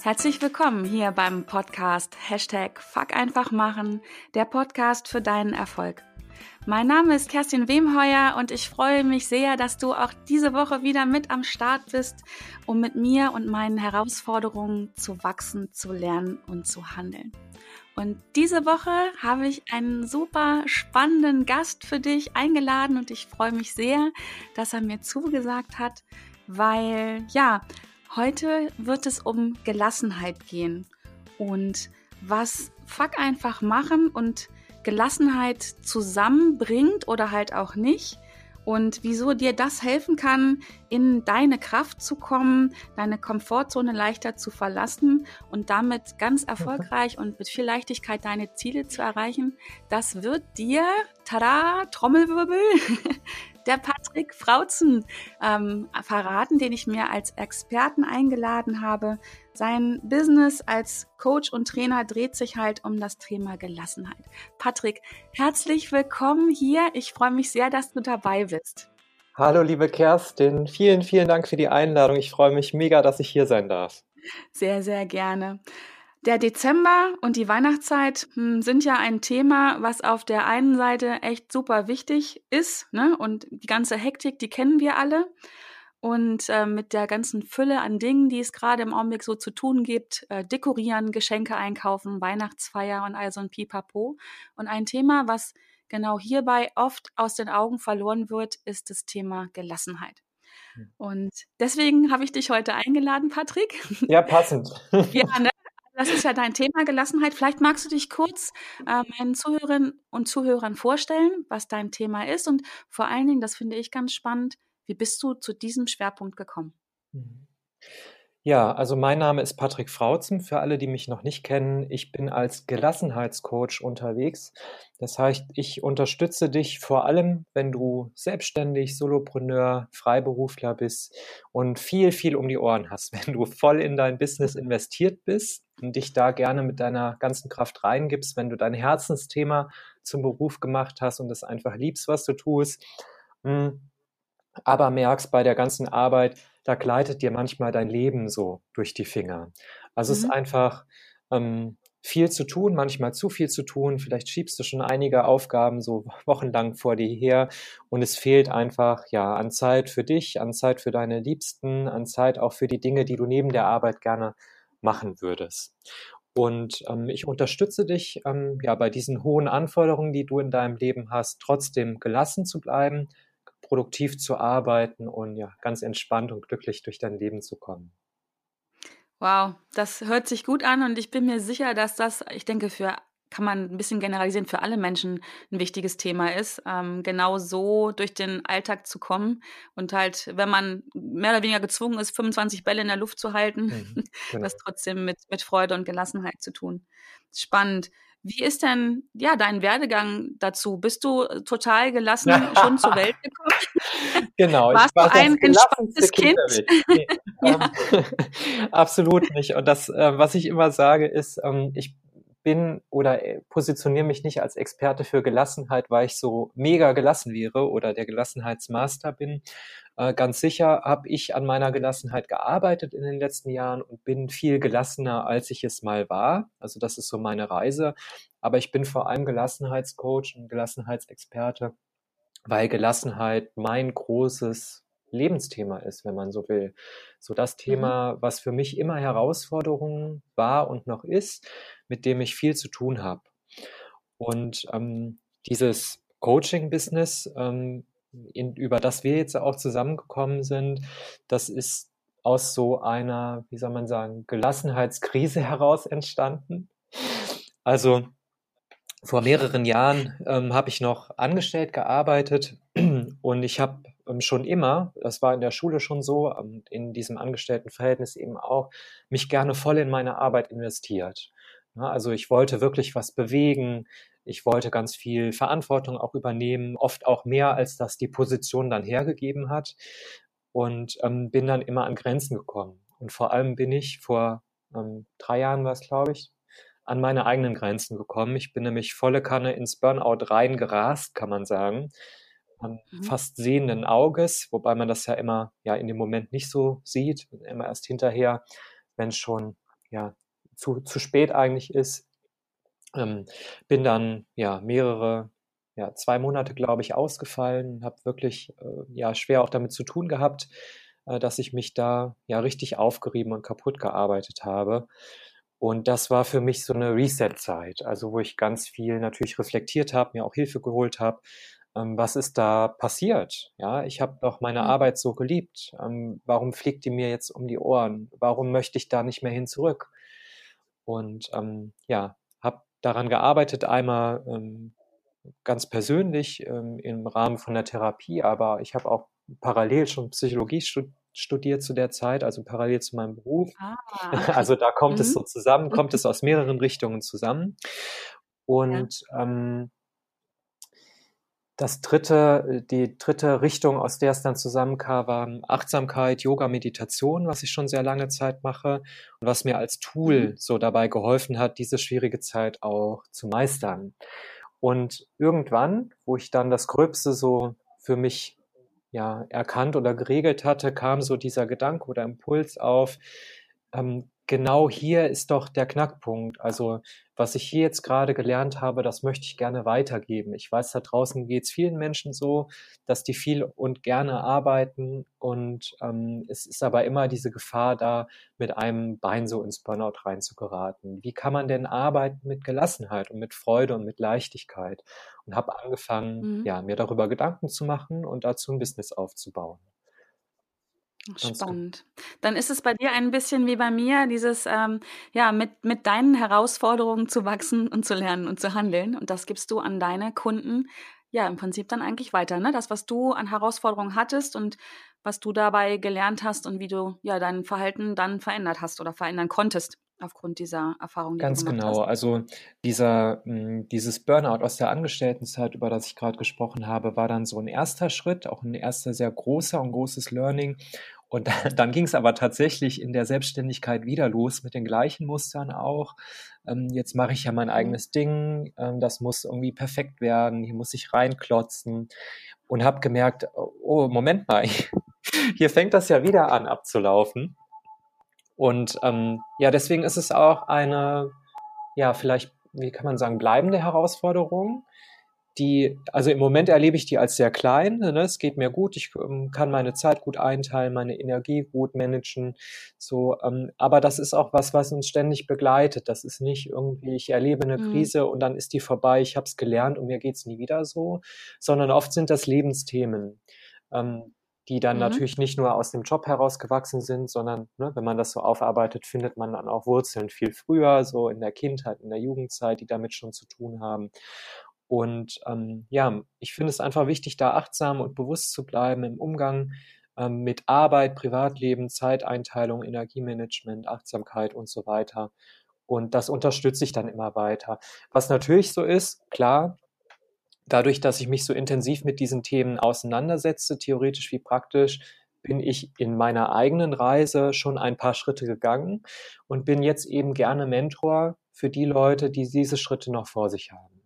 Herzlich willkommen hier beim Podcast Hashtag Fuck einfach machen, der Podcast für deinen Erfolg. Mein Name ist Kerstin Wemheuer und ich freue mich sehr, dass du auch diese Woche wieder mit am Start bist, um mit mir und meinen Herausforderungen zu wachsen, zu lernen und zu handeln. Und diese Woche habe ich einen super spannenden Gast für dich eingeladen und ich freue mich sehr, dass er mir zugesagt hat, weil ja, Heute wird es um Gelassenheit gehen und was Fuck einfach machen und Gelassenheit zusammenbringt oder halt auch nicht und wieso dir das helfen kann, in deine Kraft zu kommen, deine Komfortzone leichter zu verlassen und damit ganz erfolgreich und mit viel Leichtigkeit deine Ziele zu erreichen. Das wird dir, tada, Trommelwirbel, der Patrick Frauzen ähm, verraten, den ich mir als Experten eingeladen habe. Sein Business als Coach und Trainer dreht sich halt um das Thema Gelassenheit. Patrick, herzlich willkommen hier. Ich freue mich sehr, dass du dabei bist. Hallo, liebe Kerstin. Vielen, vielen Dank für die Einladung. Ich freue mich mega, dass ich hier sein darf. Sehr, sehr gerne. Der Dezember und die Weihnachtszeit hm, sind ja ein Thema, was auf der einen Seite echt super wichtig ist. Ne? Und die ganze Hektik, die kennen wir alle. Und äh, mit der ganzen Fülle an Dingen, die es gerade im Augenblick so zu tun gibt, äh, dekorieren, Geschenke einkaufen, Weihnachtsfeier und all so ein Pipapo. Und ein Thema, was genau hierbei oft aus den Augen verloren wird, ist das Thema Gelassenheit. Hm. Und deswegen habe ich dich heute eingeladen, Patrick. Ja, passend. ja, ne? Das ist ja dein Thema Gelassenheit. Vielleicht magst du dich kurz äh, meinen Zuhörerinnen und Zuhörern vorstellen, was dein Thema ist und vor allen Dingen, das finde ich ganz spannend, wie bist du zu diesem Schwerpunkt gekommen? Mhm. Ja, also mein Name ist Patrick Frauzen. Für alle, die mich noch nicht kennen, ich bin als Gelassenheitscoach unterwegs. Das heißt, ich unterstütze dich vor allem, wenn du selbstständig, Solopreneur, Freiberufler bist und viel, viel um die Ohren hast. Wenn du voll in dein Business investiert bist und dich da gerne mit deiner ganzen Kraft reingibst, wenn du dein Herzensthema zum Beruf gemacht hast und es einfach liebst, was du tust, hm, aber merkst bei der ganzen Arbeit, da gleitet dir manchmal dein Leben so durch die Finger. Also mhm. es ist mhm. einfach ähm, viel zu tun, manchmal zu viel zu tun. Vielleicht schiebst du schon einige Aufgaben so wochenlang vor dir her und es fehlt einfach ja an Zeit für dich, an Zeit für deine Liebsten, an Zeit auch für die Dinge, die du neben der Arbeit gerne machen würdest. Und ähm, ich unterstütze dich ähm, ja bei diesen hohen Anforderungen, die du in deinem Leben hast, trotzdem gelassen zu bleiben, produktiv zu arbeiten und ja, ganz entspannt und glücklich durch dein Leben zu kommen. Wow, das hört sich gut an und ich bin mir sicher, dass das, ich denke, für kann man ein bisschen generalisieren, für alle Menschen ein wichtiges Thema ist, ähm, genau so durch den Alltag zu kommen und halt, wenn man mehr oder weniger gezwungen ist, 25 Bälle in der Luft zu halten, mhm, genau. das trotzdem mit, mit Freude und Gelassenheit zu tun. Spannend. Wie ist denn ja dein Werdegang dazu? Bist du äh, total gelassen schon zur Welt gekommen? Genau, Warst ich war du ein entspanntes Kind? Nee, ja. ähm, absolut nicht. Und das, äh, was ich immer sage, ist, ähm, ich bin oder äh, positioniere mich nicht als Experte für Gelassenheit, weil ich so mega gelassen wäre oder der Gelassenheitsmaster bin. Äh, ganz sicher habe ich an meiner Gelassenheit gearbeitet in den letzten Jahren und bin viel gelassener, als ich es mal war. Also das ist so meine Reise. Aber ich bin vor allem Gelassenheitscoach und Gelassenheitsexperte, weil Gelassenheit mein großes Lebensthema ist, wenn man so will. So das mhm. Thema, was für mich immer Herausforderung war und noch ist, mit dem ich viel zu tun habe. Und ähm, dieses Coaching-Business, ähm, über das wir jetzt auch zusammengekommen sind, das ist aus so einer, wie soll man sagen, Gelassenheitskrise heraus entstanden. Also vor mehreren Jahren ähm, habe ich noch angestellt gearbeitet und ich habe schon immer, das war in der Schule schon so, ähm, in diesem Angestelltenverhältnis eben auch, mich gerne voll in meine Arbeit investiert. Ja, also ich wollte wirklich was bewegen. Ich wollte ganz viel Verantwortung auch übernehmen, oft auch mehr, als das die Position dann hergegeben hat. Und ähm, bin dann immer an Grenzen gekommen. Und vor allem bin ich vor ähm, drei Jahren, was glaube ich, an meine eigenen Grenzen gekommen. Ich bin nämlich volle Kanne ins Burnout reingerast, kann man sagen. Mhm. Fast sehenden Auges, wobei man das ja immer ja in dem Moment nicht so sieht, immer erst hinterher, wenn es schon ja, zu, zu spät eigentlich ist. Ähm, bin dann ja mehrere, ja, zwei Monate, glaube ich, ausgefallen, habe wirklich äh, ja schwer auch damit zu tun gehabt, äh, dass ich mich da ja richtig aufgerieben und kaputt gearbeitet habe. Und das war für mich so eine Reset-Zeit, also wo ich ganz viel natürlich reflektiert habe, mir auch Hilfe geholt habe. Ähm, was ist da passiert? Ja, ich habe doch meine mhm. Arbeit so geliebt. Ähm, warum fliegt die mir jetzt um die Ohren? Warum möchte ich da nicht mehr hin zurück? Und ähm, ja, habe daran gearbeitet, einmal ähm, ganz persönlich ähm, im Rahmen von der Therapie, aber ich habe auch parallel schon Psychologie studiert zu der Zeit, also parallel zu meinem Beruf. Ah. Also da kommt mhm. es so zusammen, kommt es aus mehreren Richtungen zusammen. Und ja. ähm, das dritte, die dritte Richtung, aus der es dann zusammenkam, war Achtsamkeit, Yoga, Meditation, was ich schon sehr lange Zeit mache und was mir als Tool mhm. so dabei geholfen hat, diese schwierige Zeit auch zu meistern. Und irgendwann, wo ich dann das Gröbste so für mich ja erkannt oder geregelt hatte, kam so dieser Gedanke oder Impuls auf, ähm, genau hier ist doch der Knackpunkt. Also was ich hier jetzt gerade gelernt habe, das möchte ich gerne weitergeben. Ich weiß, da draußen geht es vielen Menschen so, dass die viel und gerne arbeiten und ähm, es ist aber immer diese Gefahr da, mit einem Bein so ins Burnout reinzugeraten. Wie kann man denn arbeiten mit Gelassenheit und mit Freude und mit Leichtigkeit? Und habe angefangen, mhm. ja, mir darüber Gedanken zu machen und dazu ein Business aufzubauen. Spannend. Dann ist es bei dir ein bisschen wie bei mir, dieses, ähm, ja, mit, mit deinen Herausforderungen zu wachsen und zu lernen und zu handeln. Und das gibst du an deine Kunden, ja, im Prinzip dann eigentlich weiter, ne? Das, was du an Herausforderungen hattest und was du dabei gelernt hast und wie du, ja, dein Verhalten dann verändert hast oder verändern konntest aufgrund dieser Erfahrung, die Ganz genau. Hast. Also dieser, hm, dieses Burnout aus der Angestelltenzeit, über das ich gerade gesprochen habe, war dann so ein erster Schritt, auch ein erster sehr großer und großes Learning. Und dann ging es aber tatsächlich in der Selbstständigkeit wieder los mit den gleichen Mustern auch. Ähm, jetzt mache ich ja mein mhm. eigenes Ding, ähm, das muss irgendwie perfekt werden, hier muss ich reinklotzen und habe gemerkt, oh, Moment mal, hier fängt das ja wieder an abzulaufen. Und ähm, ja, deswegen ist es auch eine, ja, vielleicht, wie kann man sagen, bleibende Herausforderung, die, also im Moment erlebe ich die als sehr klein. Ne? Es geht mir gut, ich ähm, kann meine Zeit gut einteilen, meine Energie gut managen. So, ähm, aber das ist auch was, was uns ständig begleitet. Das ist nicht irgendwie, ich erlebe eine mhm. Krise und dann ist die vorbei, ich habe es gelernt und mir geht's nie wieder so, sondern oft sind das Lebensthemen. Ähm, die dann mhm. natürlich nicht nur aus dem Job herausgewachsen sind, sondern ne, wenn man das so aufarbeitet, findet man dann auch Wurzeln viel früher, so in der Kindheit, in der Jugendzeit, die damit schon zu tun haben. Und ähm, ja, ich finde es einfach wichtig, da achtsam und bewusst zu bleiben im Umgang ähm, mit Arbeit, Privatleben, Zeiteinteilung, Energiemanagement, Achtsamkeit und so weiter. Und das unterstütze ich dann immer weiter. Was natürlich so ist, klar, dadurch, dass ich mich so intensiv mit diesen Themen auseinandersetze, theoretisch wie praktisch, bin ich in meiner eigenen Reise schon ein paar Schritte gegangen und bin jetzt eben gerne Mentor für die Leute, die diese Schritte noch vor sich haben.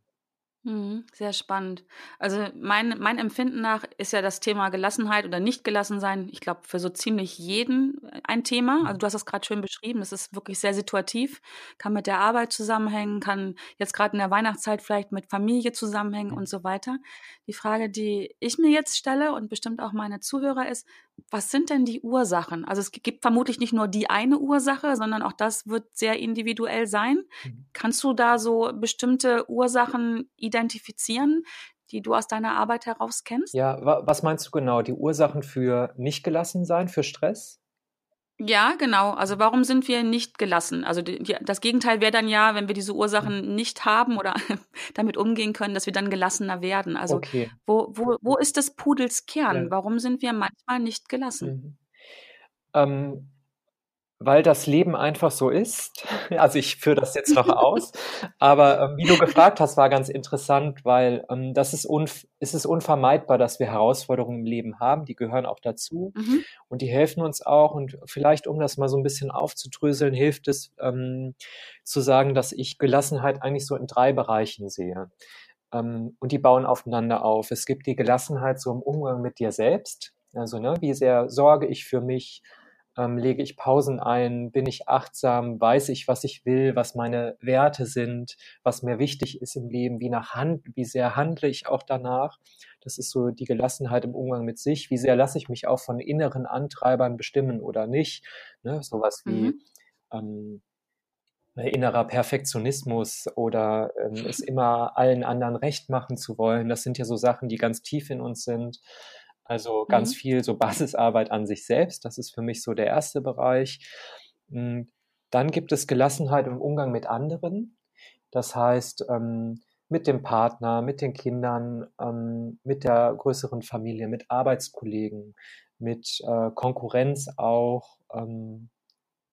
Mhm, sehr spannend. Also mein, mein Empfinden nach ist ja das Thema Gelassenheit oder nicht gelassen sein, ich glaube, für so ziemlich jeden äh, ein Thema. Also du hast das gerade schön beschrieben, es ist wirklich sehr situativ, kann mit der Arbeit zusammenhängen, kann jetzt gerade in der Weihnachtszeit vielleicht mit Familie zusammenhängen und so weiter. Die Frage, die ich mir jetzt stelle und bestimmt auch meine Zuhörer ist, was sind denn die Ursachen? Also es gibt vermutlich nicht nur die eine Ursache, sondern auch das wird sehr individuell sein. Mhm. Kannst du da so bestimmte Ursachen identifizieren, die du aus deiner Arbeit heraus kennst? Ja, was meinst du genau? Die Ursachen für nicht gelassen sein, für Stress? Ja, genau. Also warum sind wir nicht gelassen? Also die, die, das Gegenteil wäre dann ja, wenn wir diese Ursachen nicht haben oder damit umgehen können, dass wir dann gelassener werden. Also okay. wo, wo, wo ist des Pudels Kern? Ja. Warum sind wir manchmal nicht gelassen? Mhm. Ähm, weil das Leben einfach so ist. Also ich führe das jetzt noch aus. Aber ähm, wie du gefragt hast, war ganz interessant, weil ähm, das ist, unf ist es unvermeidbar, dass wir Herausforderungen im Leben haben. Die gehören auch dazu mhm. und die helfen uns auch. Und vielleicht, um das mal so ein bisschen aufzudröseln, hilft es ähm, zu sagen, dass ich Gelassenheit eigentlich so in drei Bereichen sehe. Ähm, und die bauen aufeinander auf. Es gibt die Gelassenheit so im Umgang mit dir selbst. Also, ne, wie sehr sorge ich für mich? Ähm, lege ich Pausen ein, bin ich achtsam, weiß ich, was ich will, was meine Werte sind, was mir wichtig ist im Leben, wie nach Hand, wie sehr handle ich auch danach. Das ist so die Gelassenheit im Umgang mit sich. Wie sehr lasse ich mich auch von inneren Antreibern bestimmen oder nicht? Ne? Sowas wie mhm. ähm, innerer Perfektionismus oder ähm, es immer allen anderen recht machen zu wollen. Das sind ja so Sachen, die ganz tief in uns sind. Also ganz mhm. viel so Basisarbeit an sich selbst. Das ist für mich so der erste Bereich. Hm, dann gibt es Gelassenheit im Umgang mit anderen. Das heißt, ähm, mit dem Partner, mit den Kindern, ähm, mit der größeren Familie, mit Arbeitskollegen, mit äh, Konkurrenz auch, ähm,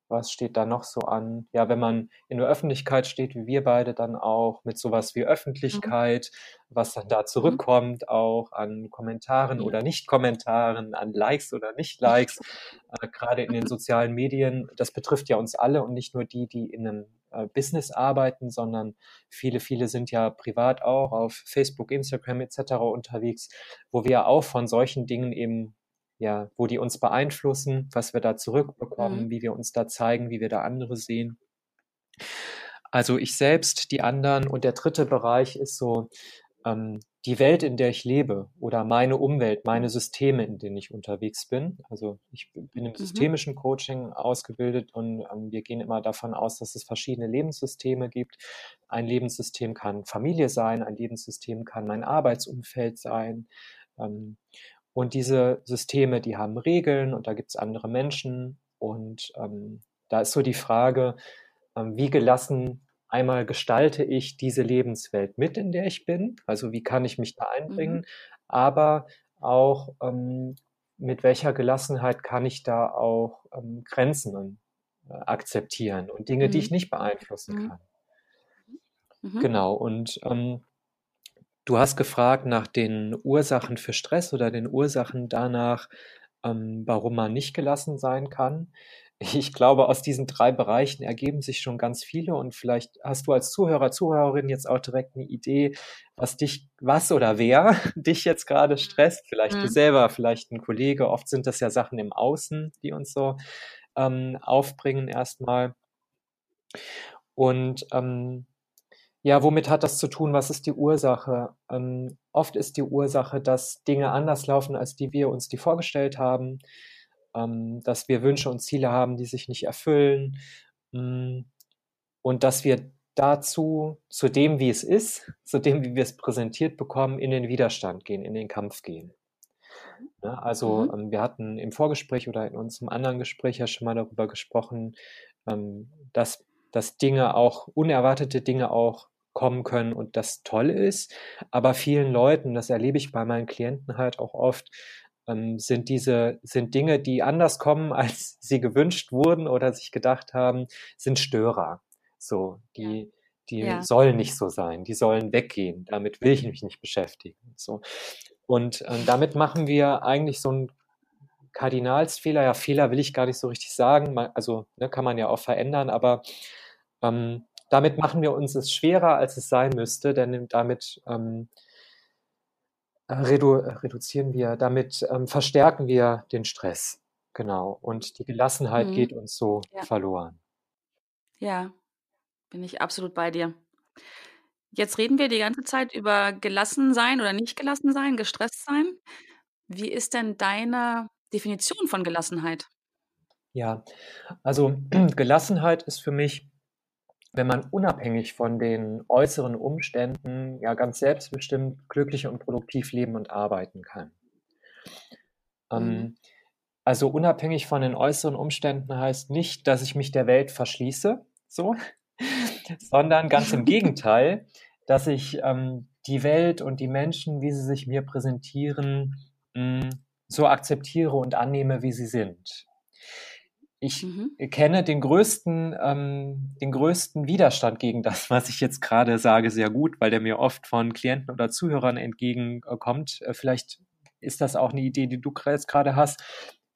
was steht da noch so an? Ja, wenn man in der Öffentlichkeit steht, wie wir beide dann auch, mit sowas wie mhm. Öffentlichkeit, mhm. was dann da mhm. zurückkommt, auch an Kommentaren ja. oder Nicht-Kommentaren, an Likes oder Nicht-Likes, äh, gerade in den sozialen Medien. Das betrifft ja uns alle und nicht nur die, die in einem äh, Business arbeiten, sondern viele, viele sind ja privat auch auf Facebook, Instagram etc. unterwegs, wo wir auch von solchen Dingen eben ja, wo die uns beeinflussen, was wir da zurückbekommen, mhm. wie wir uns da zeigen, wie wir da andere sehen. Also ich selbst, die anderen und der dritte Bereich ist so ähm, die Welt, in der ich lebe oder meine Umwelt, meine Systeme, in denen ich unterwegs bin. Also ich bin im mhm. systemischen Coaching ausgebildet und ähm, wir gehen immer davon aus, dass es verschiedene Lebenssysteme gibt. Ein Lebenssystem kann Familie sein, ein Lebenssystem kann mein Arbeitsumfeld sein. Ähm, und diese Systeme, die haben Regeln und da gibt es andere Menschen. Und ähm, da ist so die Frage, ähm, wie gelassen einmal gestalte ich diese Lebenswelt mit, in der ich bin. Also wie kann ich mich da einbringen, mhm. aber auch ähm, mit welcher Gelassenheit kann ich da auch ähm, Grenzen äh, akzeptieren und Dinge, mhm. die ich nicht beeinflussen mhm. kann. Mhm. Genau, und ähm, Du hast gefragt nach den Ursachen für Stress oder den Ursachen danach, ähm, warum man nicht gelassen sein kann. Ich glaube, aus diesen drei Bereichen ergeben sich schon ganz viele und vielleicht hast du als Zuhörer, Zuhörerin jetzt auch direkt eine Idee, was dich, was oder wer dich jetzt gerade stresst. Vielleicht mhm. du selber, vielleicht ein Kollege. Oft sind das ja Sachen im Außen, die uns so ähm, aufbringen erstmal. Und ähm, ja, womit hat das zu tun? Was ist die Ursache? Ähm, oft ist die Ursache, dass Dinge anders laufen, als die wir uns die vorgestellt haben, ähm, dass wir Wünsche und Ziele haben, die sich nicht erfüllen mm, und dass wir dazu, zu dem, wie es ist, zu dem, wie wir es präsentiert bekommen, in den Widerstand gehen, in den Kampf gehen. Ja, ne, also mhm. ähm, wir hatten im Vorgespräch oder in unserem anderen Gespräch ja schon mal darüber gesprochen, ähm, dass dass Dinge auch, unerwartete Dinge auch kommen können und das toll ist. Aber vielen Leuten, das erlebe ich bei meinen Klienten halt auch oft, ähm, sind diese, sind Dinge, die anders kommen, als sie gewünscht wurden oder sich gedacht haben, sind Störer. So, die, die ja. sollen nicht so sein, die sollen weggehen. Damit will ich mich nicht beschäftigen. So. Und äh, damit machen wir eigentlich so ein Kardinalsfehler, ja, Fehler will ich gar nicht so richtig sagen, also ne, kann man ja auch verändern, aber ähm, damit machen wir uns es schwerer, als es sein müsste, denn damit ähm, redu reduzieren wir, damit ähm, verstärken wir den Stress. Genau. Und die Gelassenheit mhm. geht uns so ja. verloren. Ja, bin ich absolut bei dir. Jetzt reden wir die ganze Zeit über gelassen sein oder nicht gelassen sein, gestresst sein. Wie ist denn deine Definition von Gelassenheit? Ja, also Gelassenheit ist für mich wenn man unabhängig von den äußeren Umständen ja ganz selbstbestimmt glücklich und produktiv leben und arbeiten kann. Ähm, mhm. also unabhängig von den äußeren Umständen heißt nicht, dass ich mich der Welt verschließe, so, sondern ganz im Gegenteil, dass ich ähm, die Welt und die Menschen, wie sie sich mir präsentieren, mh, mm, so akzeptiere und annehme, wie sie sind. Ich mhm. kenne den größten, ähm, den größten Widerstand gegen das, was ich jetzt gerade sage, sehr gut, weil der mir oft von Klienten oder Zuhörern entgegenkommt. Äh, vielleicht ist das auch eine Idee, die du jetzt gerade hast.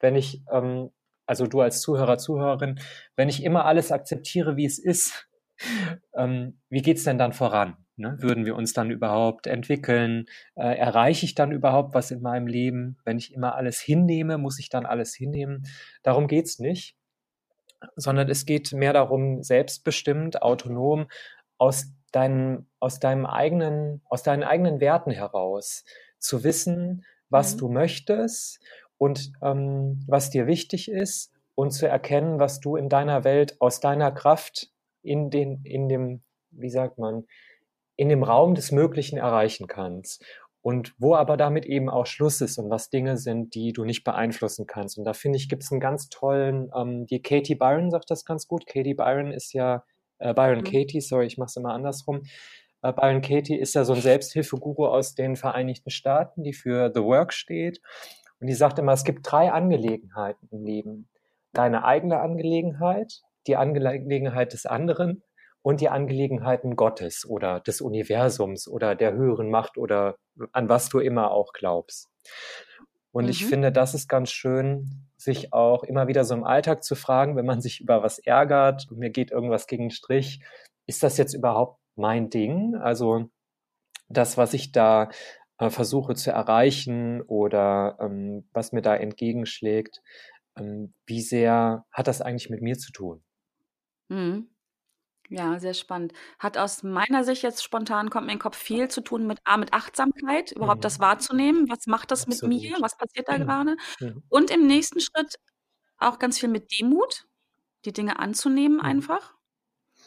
Wenn ich, ähm, also du als Zuhörer, Zuhörerin, wenn ich immer alles akzeptiere, wie es ist, ähm, wie geht's denn dann voran? Ne? Würden wir uns dann überhaupt entwickeln? Äh, erreiche ich dann überhaupt was in meinem Leben? Wenn ich immer alles hinnehme, muss ich dann alles hinnehmen? Darum geht's nicht, sondern es geht mehr darum, selbstbestimmt, autonom aus deinem, aus deinem eigenen, aus deinen eigenen Werten heraus zu wissen, was mhm. du möchtest und ähm, was dir wichtig ist und zu erkennen, was du in deiner Welt aus deiner Kraft in den, in dem, wie sagt man, in dem Raum des Möglichen erreichen kannst. Und wo aber damit eben auch Schluss ist und was Dinge sind, die du nicht beeinflussen kannst. Und da finde ich, gibt es einen ganz tollen, ähm, die Katie Byron sagt das ganz gut. Katie Byron ist ja, äh, Byron mhm. Katie, sorry, ich mache es immer andersrum. Äh, Byron Katie ist ja so ein Selbsthilfeguru aus den Vereinigten Staaten, die für The Work steht. Und die sagt immer, es gibt drei Angelegenheiten im Leben. Deine eigene Angelegenheit, die Angelegenheit des anderen und die Angelegenheiten Gottes oder des Universums oder der höheren Macht oder an was du immer auch glaubst. Und mhm. ich finde, das ist ganz schön, sich auch immer wieder so im Alltag zu fragen, wenn man sich über was ärgert, mir geht irgendwas gegen den Strich, ist das jetzt überhaupt mein Ding? Also das, was ich da äh, versuche zu erreichen oder ähm, was mir da entgegenschlägt, ähm, wie sehr hat das eigentlich mit mir zu tun? Mhm. Ja, sehr spannend. Hat aus meiner Sicht jetzt spontan kommt mir in den Kopf viel zu tun mit A, mit Achtsamkeit, überhaupt das mhm. wahrzunehmen. Was macht das mit mir? Was passiert da gerade? Mhm. Und im nächsten Schritt auch ganz viel mit Demut, die Dinge anzunehmen Mhm. einfach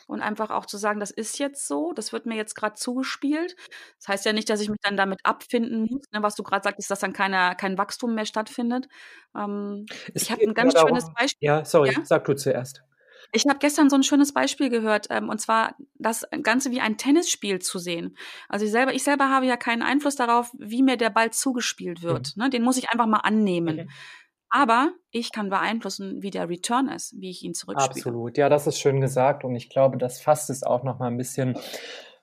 und einfach auch zu sagen: „Das ist jetzt so, das wird mir jetzt gerade zugespielt.“ Das heißt ja nicht, dass ich mich dann damit abfinden muss, ne, was du gerade sagtest, dass dann keiner kein Wachstum mehr stattfindet. Ähm, ich habe ein ganz schönes Beispiel ja, sorry, Ja? sag du zuerst. Ich habe gestern so ein schönes Beispiel gehört, ähm, und zwar das Ganze wie ein Tennisspiel zu sehen. Also ich selber ich selber habe ja keinen Einfluss darauf, wie mir der Ball zugespielt wird, Mhm. ne? Den muss ich einfach mal annehmen. Okay. Aber ich kann beeinflussen, wie der Return ist, wie ich ihn zurückspiele. Absolut. Ja, das ist schön gesagt und ich glaube, das fasst es auch noch mal ein bisschen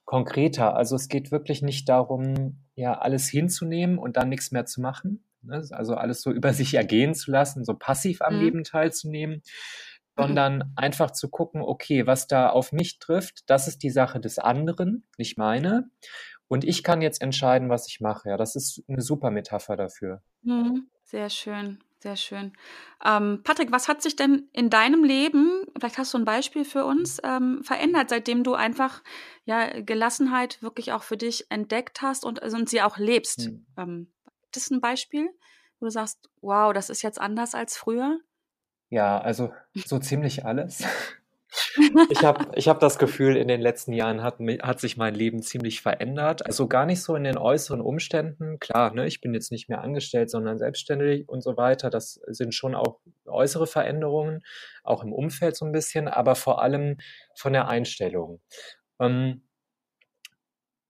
konkreter. Also es geht wirklich nicht darum, ja, alles hinzunehmen und dann nichts mehr zu machen, ne? Also alles so über sich ergehen zu lassen, so passiv am Mhm. Leben teilzunehmen. Sondern einfach zu gucken, okay, was da auf mich trifft, das ist die Sache des anderen, nicht meine. Und ich kann jetzt entscheiden, was ich mache. Ja, das ist eine super Metapher dafür. Mhm. Sehr schön, sehr schön. Ähm, Patrick, was hat sich denn in deinem Leben, vielleicht hast du ein Beispiel für uns, ähm, verändert, seitdem du einfach ja Gelassenheit wirklich auch für dich entdeckt hast und, und sie auch lebst? Mhm. Ähm, gibt es ein Beispiel, wo du sagst, wow, das ist jetzt anders als früher? Ja, also so ziemlich alles. Ich habe ich hab das Gefühl, in den letzten Jahren hat, hat sich mein Leben ziemlich verändert. Also gar nicht so in den äußeren Umständen. Klar, ne, ich bin jetzt nicht mehr angestellt, sondern selbstständig und so weiter. Das sind schon auch äußere Veränderungen, auch im Umfeld so ein bisschen, aber vor allem von der Einstellung. Ähm,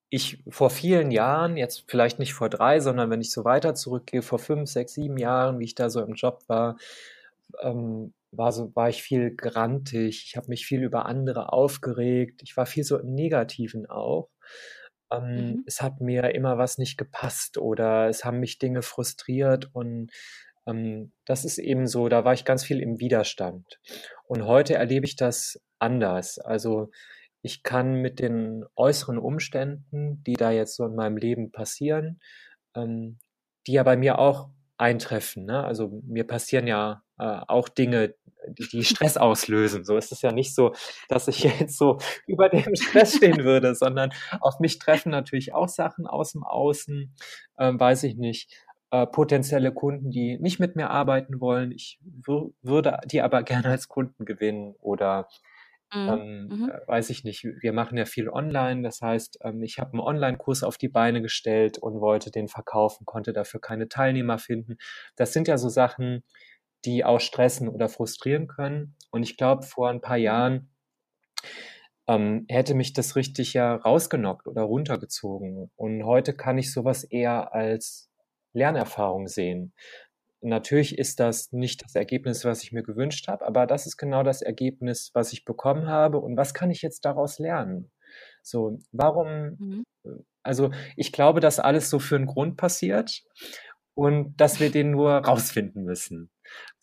ich vor vielen Jahren, jetzt vielleicht nicht vor drei, sondern wenn ich so weiter zurückgehe, vor fünf, sechs, sieben Jahren, wie ich da so im Job war, ähm, war, so, war ich viel grantig, ich habe mich viel über andere aufgeregt, ich war viel so im Negativen auch. Ähm, mhm. Es hat mir immer was nicht gepasst oder es haben mich Dinge frustriert und ähm, das ist eben so, da war ich ganz viel im Widerstand. Und heute erlebe ich das anders. Also ich kann mit den äußeren Umständen, die da jetzt so in meinem Leben passieren, ähm, die ja bei mir auch eintreffen. Ne? Also mir passieren ja äh, auch Dinge, die, die Stress auslösen. So ist es ja nicht so, dass ich jetzt so über dem Stress stehen würde, sondern auf mich treffen natürlich auch Sachen aus dem Außen, äh, weiß ich nicht. Äh, potenzielle Kunden, die nicht mit mir arbeiten wollen. Ich würde die aber gerne als Kunden gewinnen oder Mhm. Ähm, mhm. Äh, weiß ich nicht, wir machen ja viel online. Das heißt, ähm, ich habe einen Online-Kurs auf die Beine gestellt und wollte den verkaufen, konnte dafür keine Teilnehmer finden. Das sind ja so Sachen, die auch stressen oder frustrieren können. Und ich glaube, vor ein paar mhm. Jahren ähm, hätte mich das richtig ja rausgenockt oder runtergezogen. Und heute kann ich sowas eher als Lernerfahrung sehen. Natürlich ist das nicht das Ergebnis, was ich mir gewünscht habe, aber das ist genau das Ergebnis, was ich bekommen habe. Und was kann ich jetzt daraus lernen? So, warum, mhm. also ich glaube, dass alles so für einen Grund passiert und dass wir den nur rausfinden müssen.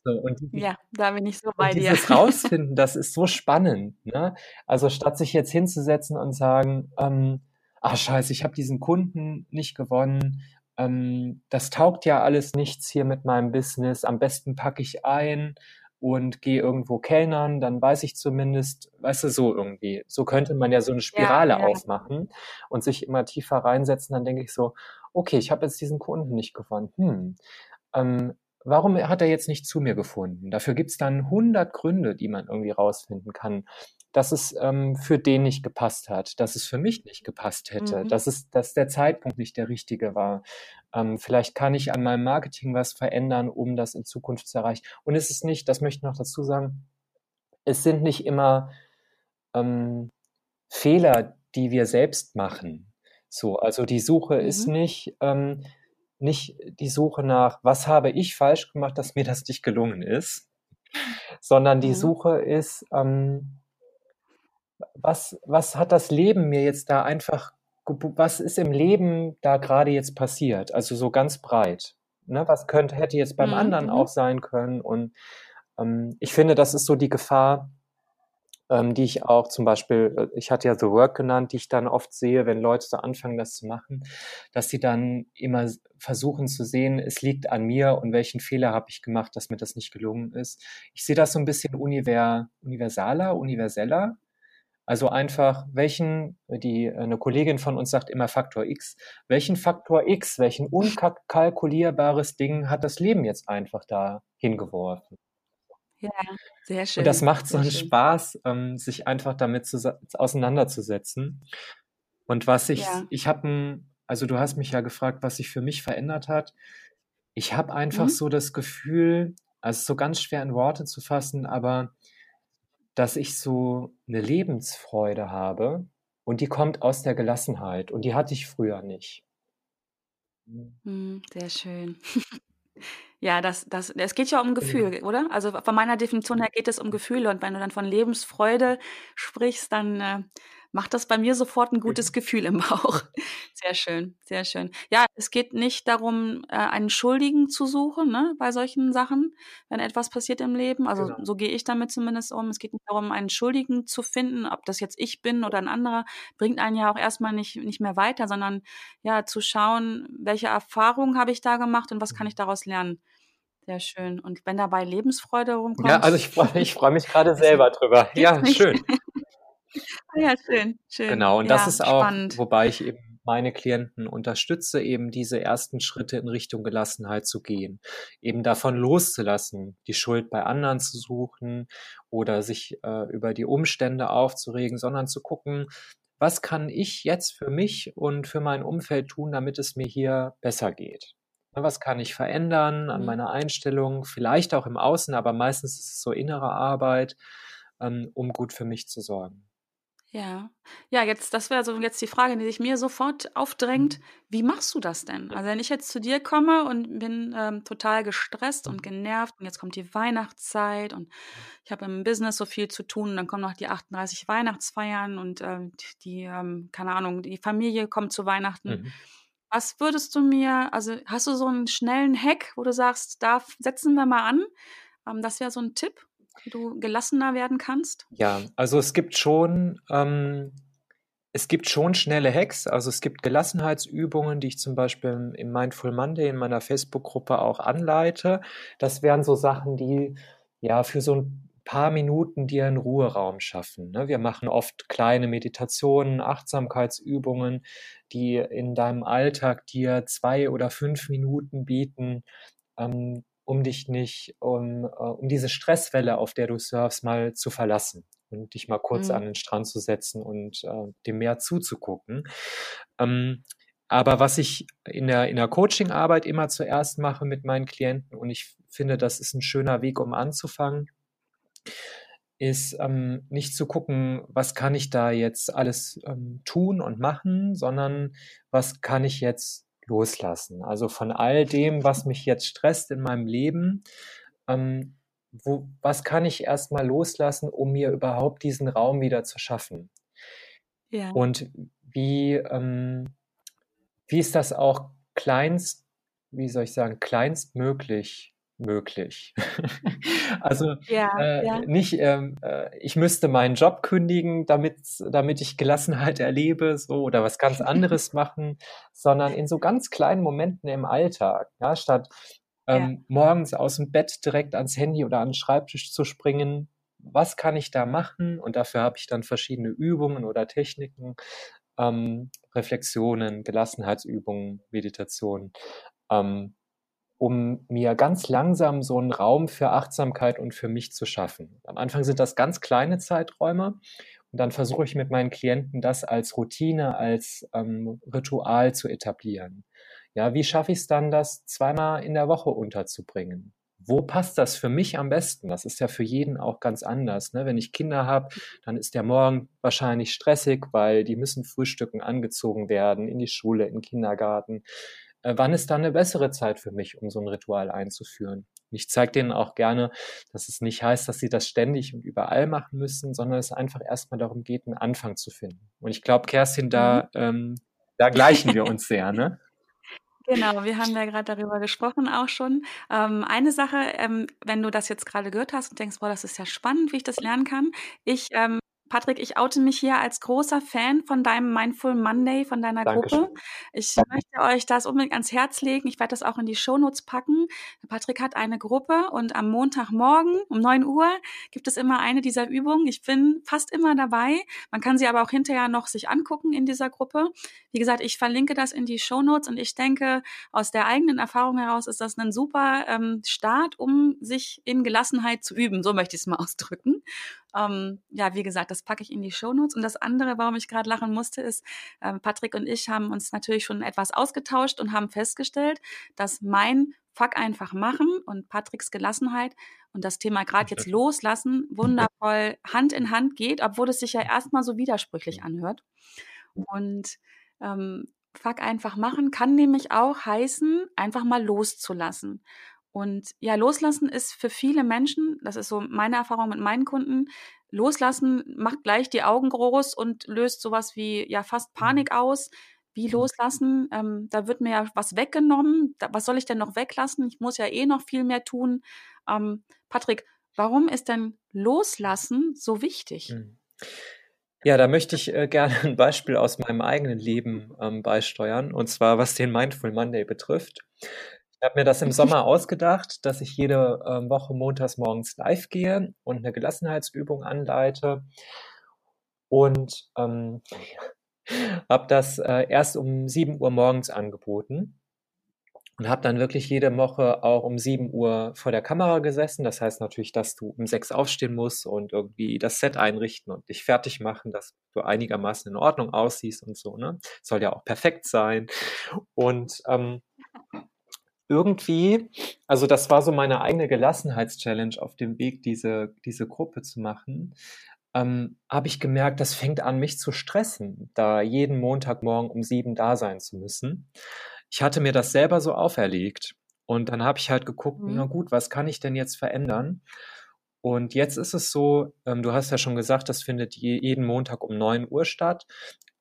So, und ja, da bin ich so bei dir. Dieses Rausfinden, das ist so spannend. Ne? Also statt sich jetzt hinzusetzen und sagen, ähm, ah scheiße, ich habe diesen Kunden nicht gewonnen, ähm, das taugt ja alles nichts hier mit meinem Business, am besten packe ich ein und gehe irgendwo kellnern, dann weiß ich zumindest, weißt du, so irgendwie. So könnte man ja so eine Spirale ja, ja. aufmachen und sich immer tiefer reinsetzen. Dann denke ich so, okay, ich habe jetzt diesen Kunden nicht gewonnen. Hm, ähm, warum hat er jetzt nicht zu mir gefunden? Dafür gibt es dann 100 Gründe, die man irgendwie rausfinden kann, dass es ähm, für den nicht gepasst hat, dass es für mich nicht gepasst hätte, mhm. dass es, dass der Zeitpunkt nicht der richtige war. Ähm, vielleicht kann ich an meinem Marketing was verändern, um das in Zukunft zu erreichen. Und es ist nicht, das möchte ich noch dazu sagen, es sind nicht immer ähm, Fehler, die wir selbst machen. So, also die Suche mhm. ist nicht, ähm, nicht die Suche nach, was habe ich falsch gemacht, dass mir das nicht gelungen ist, sondern die mhm. Suche ist, ähm, was, was hat das Leben mir jetzt da einfach, was ist im Leben da gerade jetzt passiert? Also so ganz breit. Ne? Was könnte, hätte jetzt beim mhm. anderen mhm. auch sein können? Und ähm, ich finde, das ist so die Gefahr, ähm, die ich auch zum Beispiel, äh, ich hatte ja The Work genannt, die ich dann oft sehe, wenn Leute so anfangen, das zu machen, dass sie dann immer versuchen zu sehen, es liegt an mir und welchen Fehler habe ich gemacht, dass mir das nicht gelungen ist. Ich sehe das so ein bisschen univer, universaler, universeller. Also einfach, welchen, die, eine Kollegin von uns sagt immer Faktor X, welchen Faktor X, welchen unkalkulierbares Ding hat das Leben jetzt einfach da hingeworfen? Ja, sehr schön. Und das macht so einen schön. Spaß, ähm, sich einfach damit zu, auseinanderzusetzen. Und was ich, ja. ich habe also du hast mich ja gefragt, was sich für mich verändert hat. Ich habe einfach mhm. so das Gefühl, also so ganz schwer in Worte zu fassen, aber dass ich so eine Lebensfreude habe und die kommt aus der Gelassenheit und die hatte ich früher nicht. Mhm, sehr schön. Ja, das das es geht ja um Gefühl, oder? Also, von meiner Definition her geht es um Gefühle und wenn du dann von Lebensfreude sprichst, dann, äh, macht das bei mir sofort ein gutes Gefühl im Bauch. Sehr schön, sehr schön. Ja, es geht nicht darum, äh, einen Schuldigen zu suchen, ne, bei solchen Sachen, wenn etwas passiert im Leben. Also, Genau. so gehe ich damit zumindest um. Es geht nicht darum, einen Schuldigen zu finden, ob das jetzt ich bin oder ein anderer, bringt einen ja auch erstmal nicht nicht mehr weiter, sondern, ja, zu schauen, welche Erfahrungen habe ich da gemacht und was kann ich daraus lernen. Sehr schön. Und wenn dabei Lebensfreude rumkommt. Ja, also ich freue ich freu mich gerade selber drüber. Ja, schön. Ah ja, schön, schön. Genau, und das ist auch, spannend. wobei ich eben meine Klienten unterstütze, eben diese ersten Schritte in Richtung Gelassenheit zu gehen, eben davon loszulassen, die Schuld bei anderen zu suchen oder sich äh, über die Umstände aufzuregen, sondern zu gucken, was kann ich jetzt für mich und für mein Umfeld tun, damit es mir hier besser geht. Ne, was kann ich verändern an mhm. meiner Einstellung, vielleicht auch im Außen, aber meistens ist es so innere Arbeit, ähm, um gut für mich zu sorgen. Ja. Ja, jetzt das wäre so jetzt die Frage, die sich mir sofort aufdrängt. Mhm. Wie machst du das denn? Also, wenn ich jetzt zu dir komme und bin, ähm, total gestresst und genervt und jetzt kommt die Weihnachtszeit und ich habe im Business so viel zu tun und dann kommen noch die 38 Weihnachtsfeiern und, ähm, die, ähm keine Ahnung, die Familie kommt zu Weihnachten. Mhm. Was würdest du mir also, hast du so einen schnellen Hack, wo du sagst: „Da setzen wir mal an?“ Ähm, das wäre so ein Tipp, du gelassener werden kannst? Ja, also es gibt schon ähm, es gibt schon schnelle Hacks. Also, es gibt Gelassenheitsübungen, die ich zum Beispiel im Mindful Monday in meiner Facebook-Gruppe auch anleite. Das wären so Sachen, die, ja, für so ein paar Minuten dir einen Ruheraum schaffen. Ne? Wir machen oft kleine Meditationen, Achtsamkeitsübungen, die in deinem Alltag dir zwei oder fünf Minuten bieten, ähm, um dich nicht, um, äh, um diese Stresswelle, auf der du surfst, mal zu verlassen und dich mal kurz mhm. an den Strand zu setzen und äh, dem Meer zuzugucken. Ähm, aber was ich in der, in der Coaching-Arbeit immer zuerst mache mit meinen Klienten, und ich finde, das ist ein schöner Weg, um anzufangen, ist ähm, nicht zu gucken, was kann ich da jetzt alles ähm, tun und machen, sondern was kann ich jetzt loslassen. Also von all dem, was mich jetzt stresst in meinem Leben, ähm, wo, was kann ich erstmal loslassen, um mir überhaupt diesen Raum wieder zu schaffen? Ja. Und wie, ähm, wie ist das auch kleinst, wie soll ich sagen, kleinstmöglich möglich. also ja, äh, ja. nicht, ähm, äh, ich müsste meinen Job kündigen, damit, damit ich Gelassenheit erlebe, so oder was ganz anderes machen, sondern in so ganz kleinen Momenten im Alltag, ja, statt ähm, ja. morgens aus dem Bett direkt ans Handy oder an den Schreibtisch zu springen. Was kann ich da machen? Und dafür habe ich dann verschiedene Übungen oder Techniken, ähm, Reflexionen, Gelassenheitsübungen, Meditationen. Ähm, um mir ganz langsam so einen Raum für Achtsamkeit und für mich zu schaffen. Am Anfang sind das ganz kleine Zeiträume und dann versuche ich mit meinen Klienten das als Routine, als ähm, Ritual zu etablieren. Ja, wie schaffe ich es dann, das zweimal in der Woche unterzubringen? Wo passt das für mich am besten? Das ist ja für jeden auch ganz anders. Ne? Wenn ich Kinder habe, dann ist der Morgen wahrscheinlich stressig, weil die müssen frühstücken, angezogen werden, in die Schule, in den Kindergarten wann ist da eine bessere Zeit für mich, um so ein Ritual einzuführen? Und ich zeige denen auch gerne, dass es nicht heißt, dass sie das ständig und überall machen müssen, sondern es einfach erstmal darum geht, einen Anfang zu finden. Und ich glaube, Kerstin, da, mhm. ähm, da gleichen wir uns sehr, ne? Genau, wir haben ja gerade darüber gesprochen auch schon. Ähm, eine Sache, ähm, wenn du das jetzt gerade gehört hast und denkst, boah, das ist ja spannend, wie ich das lernen kann. Ich ähm, Patrick, ich oute mich hier als großer Fan von deinem Mindful Monday, von deiner Dankeschön. Gruppe. Ich möchte euch das unbedingt ans Herz legen. Ich werde das auch in die Shownotes packen. Patrick hat eine Gruppe und am Montagmorgen um 9 Uhr gibt es immer eine dieser Übungen. Ich bin fast immer dabei. Man kann sie aber auch hinterher noch sich angucken in dieser Gruppe. Wie gesagt, ich verlinke das in die Shownotes und ich denke, aus der eigenen Erfahrung heraus ist das ein super ähm, Start, um sich in Gelassenheit zu üben. So möchte ich es mal ausdrücken. Ähm, ja, wie gesagt, das packe ich in die Shownotes. Und das andere, warum ich gerade lachen musste, ist, ähm, Patrick und ich haben uns natürlich schon etwas ausgetauscht und haben festgestellt, dass mein Fuck einfach machen und Patricks Gelassenheit und das Thema gerade jetzt loslassen wundervoll Hand in Hand geht, obwohl es sich ja erstmal so widersprüchlich anhört. Und ähm, Fuck einfach machen kann nämlich auch heißen, einfach mal loszulassen. Und ja, loslassen ist für viele Menschen, das ist so meine Erfahrung mit meinen Kunden, loslassen macht gleich die Augen groß und löst sowas wie ja fast mhm. Panik aus. Wie mhm. loslassen? Ähm, da wird mir ja was weggenommen. Da, was soll ich denn noch weglassen? Ich muss ja eh noch viel mehr tun. Ähm, Patrick, warum ist denn Loslassen so wichtig? Mhm. Ja, da möchte ich äh, gerne ein Beispiel aus meinem eigenen Leben ähm, beisteuern, und zwar was den Mindful Monday betrifft. Ich habe mir das im Sommer ausgedacht, dass ich jede äh, Woche montags morgens live gehe und eine Gelassenheitsübung anleite. Und ähm, habe das äh, erst um 7 Uhr morgens angeboten und habe dann wirklich jede Woche auch um 7 Uhr vor der Kamera gesessen. Das heißt natürlich, dass du um 6 aufstehen musst und irgendwie das Set einrichten und dich fertig machen, dass du einigermaßen in Ordnung aussiehst und so. Ne? Soll ja auch perfekt sein. Und ähm, irgendwie, also das war so meine eigene Gelassenheitschallenge auf dem Weg, diese, diese Gruppe zu machen, ähm, habe ich gemerkt, das fängt an, mich zu stressen, da jeden Montagmorgen um sieben da sein zu müssen. Ich hatte mir das selber so auferlegt und dann habe ich halt geguckt, mhm. na gut, was kann ich denn jetzt verändern? Und jetzt ist es so, ähm, du hast ja schon gesagt, das findet je, jeden Montag um neun Uhr statt.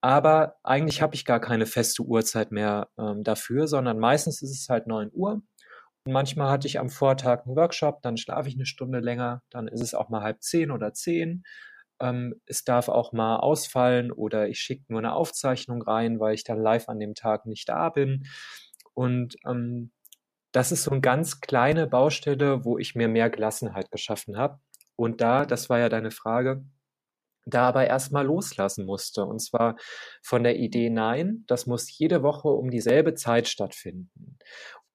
Aber eigentlich habe ich gar keine feste Uhrzeit mehr ähm, dafür, sondern meistens ist es halt 9 Uhr. Und manchmal hatte ich am Vortag einen Workshop, dann schlafe ich eine Stunde länger, dann ist es auch mal halb zehn oder zehn. Ähm, es darf auch mal ausfallen oder ich schicke nur eine Aufzeichnung rein, weil ich dann live an dem Tag nicht da bin. Und ähm, das ist so eine ganz kleine Baustelle, wo ich mir mehr Gelassenheit geschaffen habe. Und da, das war ja deine Frage, da aber erstmal loslassen musste. Und zwar von der Idee, nein, das muss jede Woche um dieselbe Zeit stattfinden.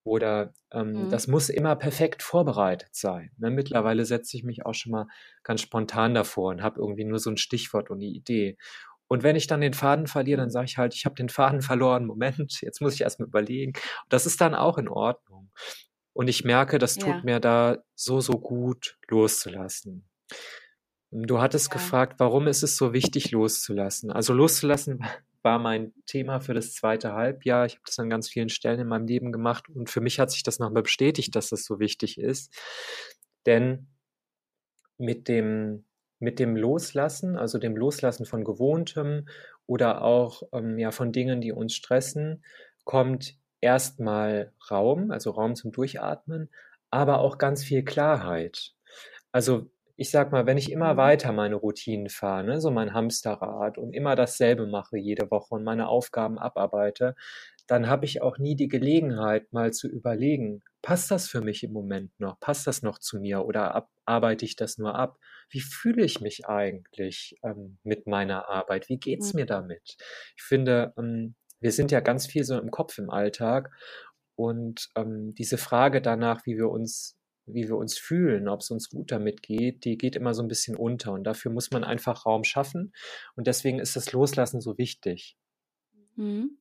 Oder ähm, mhm. das muss immer perfekt vorbereitet sein. Ne? Mittlerweile setze ich mich auch schon mal ganz spontan davor und habe irgendwie nur so ein Stichwort und eine Idee. Und wenn ich dann den Faden verliere, dann sage ich halt, ich habe den Faden verloren, Moment, jetzt muss ich erstmal überlegen. Und das ist dann auch in Ordnung. Und ich merke, das tut ja. mir da so, so gut loszulassen. Du hattest ja. gefragt, warum ist es so wichtig loszulassen? Also loszulassen war mein Thema für das zweite Halbjahr. Ich habe das an ganz vielen Stellen in meinem Leben gemacht und für mich hat sich das nochmal bestätigt, dass das so wichtig ist. Denn mit dem, mit dem Loslassen, also dem Loslassen von Gewohntem oder auch ähm, ja, von Dingen, die uns stressen, kommt erstmal Raum, also Raum zum Durchatmen, aber auch ganz viel Klarheit. Also ich sag mal, wenn ich immer mhm. weiter meine Routinen fahre, ne, so mein Hamsterrad und immer dasselbe mache jede Woche und meine Aufgaben abarbeite, dann habe ich auch nie die Gelegenheit, mal zu überlegen, passt das für mich im Moment noch? Passt das noch zu mir oder ab, arbeite ich das nur ab? Wie fühle ich mich eigentlich ähm, mit meiner Arbeit? Wie geht's mhm. mir damit? Ich finde, ähm, wir sind ja ganz viel so im Kopf im Alltag und ähm, diese Frage danach, wie wir uns wie wir uns fühlen, ob es uns gut damit geht, die geht immer so ein bisschen unter. Und dafür muss man einfach Raum schaffen. Und deswegen ist das Loslassen so wichtig. Mhm.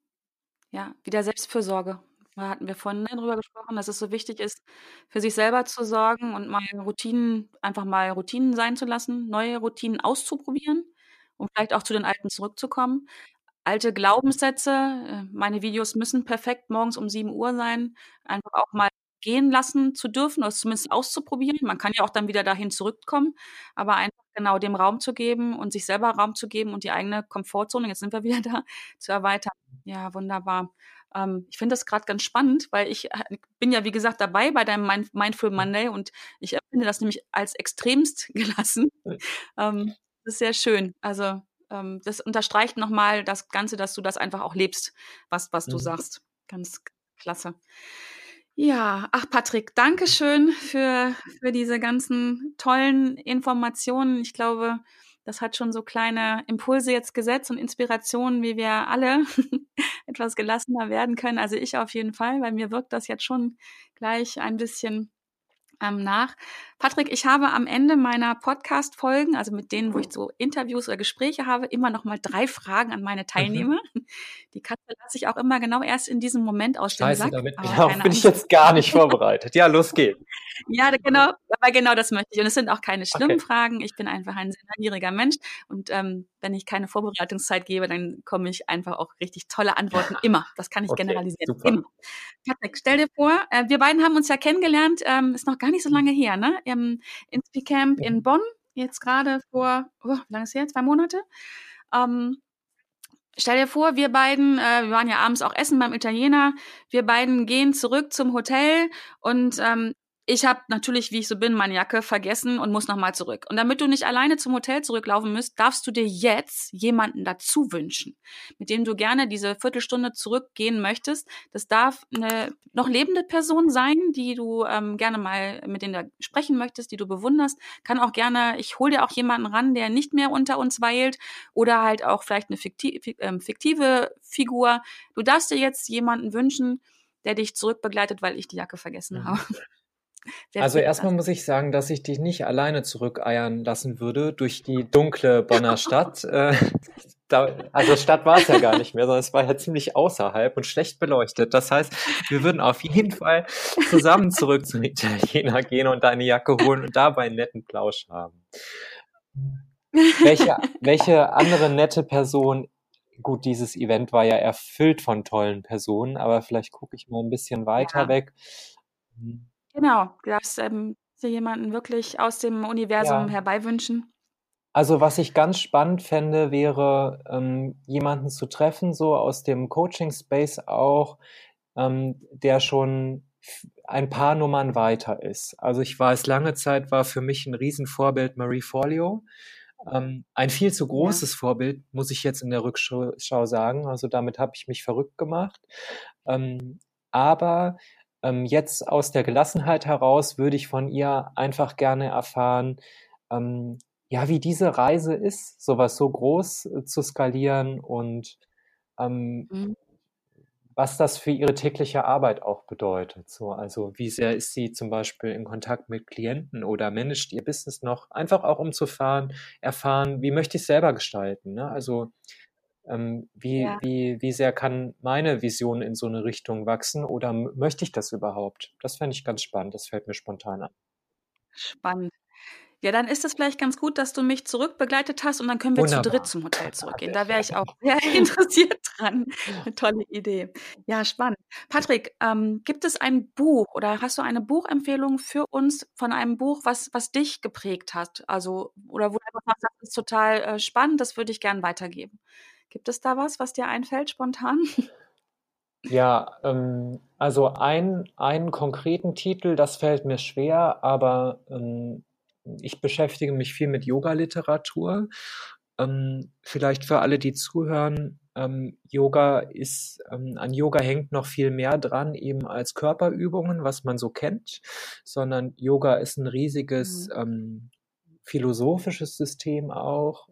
Ja, wieder Selbstfürsorge. Da hatten wir vorhin drüber gesprochen, dass es so wichtig ist, für sich selber zu sorgen und mal Routinen, einfach mal Routinen sein zu lassen, neue Routinen auszuprobieren, um vielleicht auch zu den alten zurückzukommen. Alte Glaubenssätze, äh, meine Videos müssen perfekt morgens um 7 Uhr sein, einfach auch mal gehen lassen zu dürfen oder zumindest auszuprobieren. Man kann ja auch dann wieder dahin zurückkommen, aber einfach genau dem Raum zu geben und sich selber Raum zu geben und die eigene Komfortzone, jetzt sind wir wieder da, zu erweitern. Ja, wunderbar. Ähm, ich finde das gerade ganz spannend, weil ich äh, bin ja, wie gesagt, dabei bei deinem Mindful Monday und ich empfinde das nämlich als extremst gelassen. Ähm, das ist sehr schön. Also ähm, das unterstreicht nochmal das Ganze, dass du das einfach auch lebst, was, was du mhm. sagst. Ganz klasse. Ja, ach Patrick, danke schön für, für diese ganzen tollen Informationen. Ich glaube, das hat schon so kleine Impulse jetzt gesetzt und Inspirationen, wie wir alle etwas gelassener werden können. Also ich auf jeden Fall, weil mir wirkt das jetzt schon gleich ein bisschen ähm, nach. Patrick, ich habe am Ende meiner Podcast-Folgen, also mit denen, wo ich so Interviews oder Gespräche habe, immer noch mal drei Fragen an meine mhm. Teilnehmer. Mhm. Die Katze lasse ich auch immer genau erst in diesem Moment aus dem Scheiße, Sack. damit bin, bin ich jetzt gar nicht vorbereitet. Ja, los geht's. ja, genau, aber genau das möchte ich. Und es sind auch keine schlimmen okay. Fragen. Ich bin einfach ein sehr neugieriger Mensch. Und ähm, wenn ich keine Vorbereitungszeit gebe, dann komme ich einfach auch richtig tolle Antworten. Immer. Das kann ich okay, generalisieren. Super. Immer. Patrick, stell dir vor, äh, wir beiden haben uns ja kennengelernt, ähm, ist noch gar nicht so lange her, ne? Im Inspi-Camp in Bonn, jetzt gerade vor, oh, wie lange ist es her? Zwei Monate. Ähm, Stell dir vor, wir beiden, äh, wir waren ja abends auch essen beim Italiener, wir beiden gehen zurück zum Hotel und ähm, ich habe natürlich, wie ich so bin, meine Jacke vergessen und muss nochmal zurück. Und damit du nicht alleine zum Hotel zurücklaufen müsst, darfst du dir jetzt jemanden dazu wünschen, mit dem du gerne diese Viertelstunde zurückgehen möchtest. Das darf eine noch lebende Person sein, die du ähm, gerne mal mit denen du sprechen möchtest, die du bewunderst. Kann auch gerne, ich hol dir auch jemanden ran, der nicht mehr unter uns weilt oder halt auch vielleicht eine fiktive, äh, fiktive Figur. Du darfst dir jetzt jemanden wünschen, der dich zurückbegleitet, weil ich die Jacke vergessen mhm. habe. Also erstmal muss ich sagen, dass ich dich nicht alleine zurückeiern lassen würde durch die dunkle Bonner Stadt. Äh, da, also Stadt war es ja gar nicht mehr, sondern es war ja ziemlich außerhalb und schlecht beleuchtet. Das heißt, wir würden auf jeden Fall zusammen zurück zum Italiener gehen und deine Jacke holen und dabei einen netten Plausch haben. Welche, welche andere nette Person gut, dieses Event war ja erfüllt von tollen Personen, aber vielleicht gucke ich mal ein bisschen weiter ja. weg. Genau, du darfst, ähm, dir jemanden wirklich aus dem Universum Ja. herbeiwünschen. Also, was ich ganz spannend fände, wäre, ähm, jemanden zu treffen, so aus dem Coaching-Space auch, ähm, der schon ein paar Nummern weiter ist. Also, ich weiß, lange Zeit war für mich ein Riesenvorbild Marie Forleo. Ähm, ein viel zu Ja. großes Vorbild, muss ich jetzt in der Rückschau sagen. Also, damit habe ich mich verrückt gemacht. Ähm, aber ähm, jetzt aus der Gelassenheit heraus würde ich von ihr einfach gerne erfahren, ähm, ja, wie diese Reise ist, sowas so groß äh, zu skalieren und ähm, mhm. was das für ihre tägliche Arbeit auch bedeutet. So, also wie sehr ist sie zum Beispiel in Kontakt mit Klienten oder managt ihr Business noch? Einfach auch um zu fahren, erfahren, wie möchte ich es selber gestalten. Ne? Also ähm, wie, ja. wie, wie sehr kann meine Vision in so eine Richtung wachsen oder möchte ich das überhaupt? Das fände ich ganz spannend, das fällt mir spontan an. Spannend. Ja, dann ist es vielleicht ganz gut, dass du mich zurückbegleitet hast und dann können wir Wunderbar. zu dritt zum Hotel zurückgehen. Da wäre ich auch sehr interessiert dran. Eine tolle Idee. Ja, spannend. Patrick, ähm, gibt es ein Buch oder hast du eine Buchempfehlung für uns von einem Buch, was, was dich geprägt hat? Also, oder wo du einfach sagst, das ist total äh, spannend, das würde ich gerne weitergeben. Gibt es da was, was dir einfällt spontan? Ja, ähm, also ein, einen konkreten Titel, das fällt mir schwer, aber ähm, ich beschäftige mich viel mit Yoga-Literatur. Ähm, vielleicht für alle, die zuhören, ähm, Yoga ist, ähm, an Yoga hängt noch viel mehr dran, eben als Körperübungen, was man so kennt, sondern Yoga ist ein riesiges mhm. ähm, philosophisches System auch.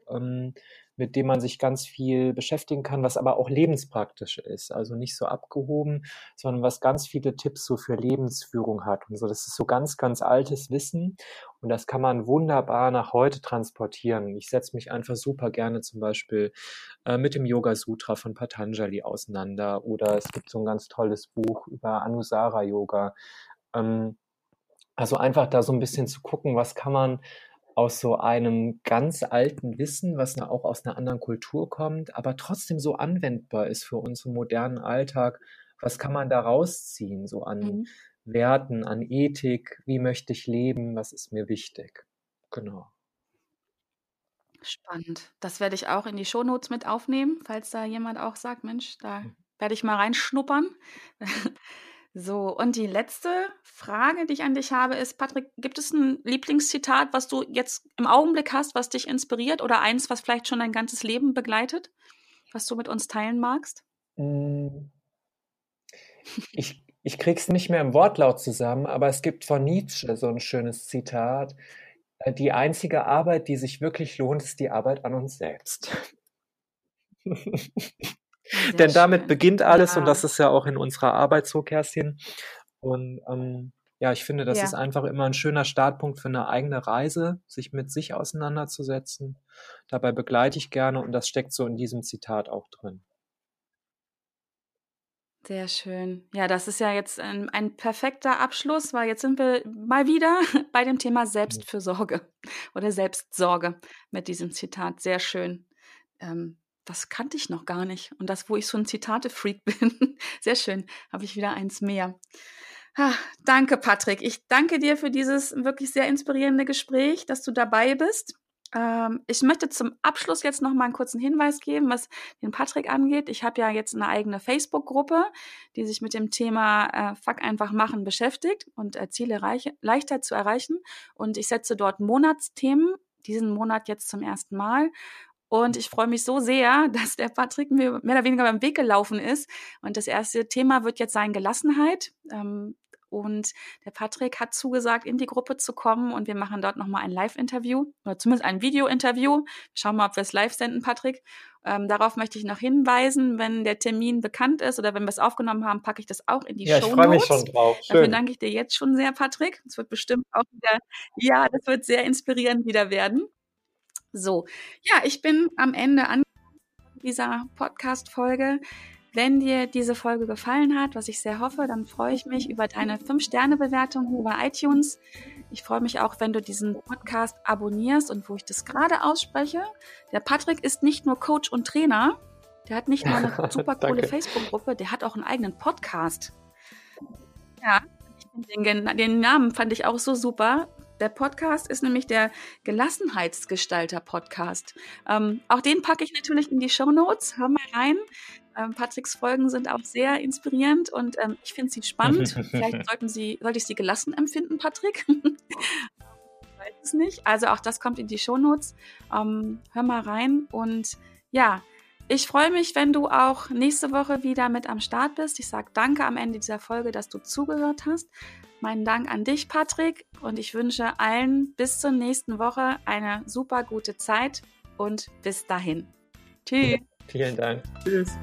Mit dem man sich ganz viel beschäftigen kann, was aber auch lebenspraktisch ist. Also nicht so abgehoben, sondern was ganz viele Tipps so für Lebensführung hat und so. Das ist so ganz, ganz altes Wissen und das kann man wunderbar nach heute transportieren. Ich setze mich einfach super gerne zum Beispiel äh, mit dem Yoga Sutra von Patanjali auseinander oder es gibt so ein ganz tolles Buch über Anusara Yoga. Ähm, also einfach da so ein bisschen zu gucken, was kann man aus so einem ganz alten Wissen, was auch aus einer anderen Kultur kommt, aber trotzdem so anwendbar ist für unseren modernen Alltag. Was kann man da rausziehen, so an mhm. Werten, an Ethik? Wie möchte ich leben? Was ist mir wichtig? Genau. Spannend. Das werde ich auch in die Shownotes mit aufnehmen, falls da jemand auch sagt, Mensch, da hm. werde ich mal reinschnuppern. So, und die letzte Frage, die ich an dich habe, ist, Patrick, gibt es ein Lieblingszitat, was du jetzt im Augenblick hast, was dich inspiriert oder eins, was vielleicht schon dein ganzes Leben begleitet, was du mit uns teilen magst? Hm. Ich, ich krieg's nicht mehr im Wortlaut zusammen, aber es gibt von Nietzsche so ein schönes Zitat. Äh, die einzige Arbeit, die sich wirklich lohnt, ist die Arbeit an uns selbst. Sehr Denn damit schön. beginnt alles ja. und das ist ja auch in unserer Arbeit so, Kerstin. Und ähm, ja, ich finde, das ja. ist einfach immer ein schöner Startpunkt für eine eigene Reise, sich mit sich auseinanderzusetzen. Dabei begleite ich gerne und das steckt so in diesem Zitat auch drin. Sehr schön. Ja, das ist ja jetzt ein, ein, perfekter Abschluss, weil jetzt sind wir mal wieder bei dem Thema Selbstfürsorge oder Selbstsorge mit diesem Zitat. Sehr schön. Ähm, das kannte ich noch gar nicht. Und das, wo ich so ein Zitate-Freak bin. Sehr schön. Habe ich wieder eins mehr. Ah, danke, Patrick. Ich danke dir für dieses wirklich sehr inspirierende Gespräch, dass du dabei bist. Ähm, ich möchte zum Abschluss jetzt noch mal einen kurzen Hinweis geben, was den Patrick angeht. Ich habe ja jetzt eine eigene Facebook-Gruppe, die sich mit dem Thema äh, Fuck einfach machen beschäftigt und äh, Ziele leichter zu erreichen. Und ich setze dort Monatsthemen diesen Monat jetzt zum ersten Mal. Und ich freue mich so sehr, dass der Patrick mir mehr oder weniger beim Weg gelaufen ist. Und das erste Thema wird jetzt sein Gelassenheit. Ähm, und der Patrick hat zugesagt, in die Gruppe zu kommen und wir machen dort nochmal ein Live-Interview oder zumindest ein Video-Interview. Schauen wir mal, ob wir es live senden, Patrick. Ähm, darauf möchte ich noch hinweisen, wenn der Termin bekannt ist oder wenn wir es aufgenommen haben, packe ich das auch in die ja, Show Notes. Ich freue mich schon drauf. Schön. Dafür danke ich dir jetzt schon sehr, Patrick. Es wird bestimmt auch wieder, ja, das wird sehr inspirierend wieder werden. So, ja, ich bin am Ende an dieser Podcast-Folge. Wenn dir diese Folge gefallen hat, was ich sehr hoffe, dann freue ich mich über deine 5-Sterne-Bewertung über iTunes. Ich freue mich auch, wenn du diesen Podcast abonnierst und wo ich das gerade ausspreche. Der Patrick ist nicht nur Coach und Trainer, der hat nicht nur eine super coole Facebook-Gruppe, der hat auch einen eigenen Podcast. Ja, den, den Namen fand ich auch so super. Der Podcast ist nämlich der Gelassenheitsgestalter-Podcast. Ähm, auch den packe ich natürlich in die Show Notes. Hör mal rein. Ähm, Patricks Folgen sind auch sehr inspirierend und ähm, ich finde sie spannend. Vielleicht sollten sie, sollte ich sie gelassen empfinden, Patrick? ich weiß es nicht. Also auch das kommt in die Show Notes. Ähm, hör mal rein und ja, ich freue mich, wenn du auch nächste Woche wieder mit am Start bist. Ich sage danke am Ende dieser Folge, dass du zugehört hast. Meinen Dank an dich, Patrick, und ich wünsche allen bis zur nächsten Woche eine super gute Zeit und bis dahin. Tschüss. Vielen Dank. Tschüss.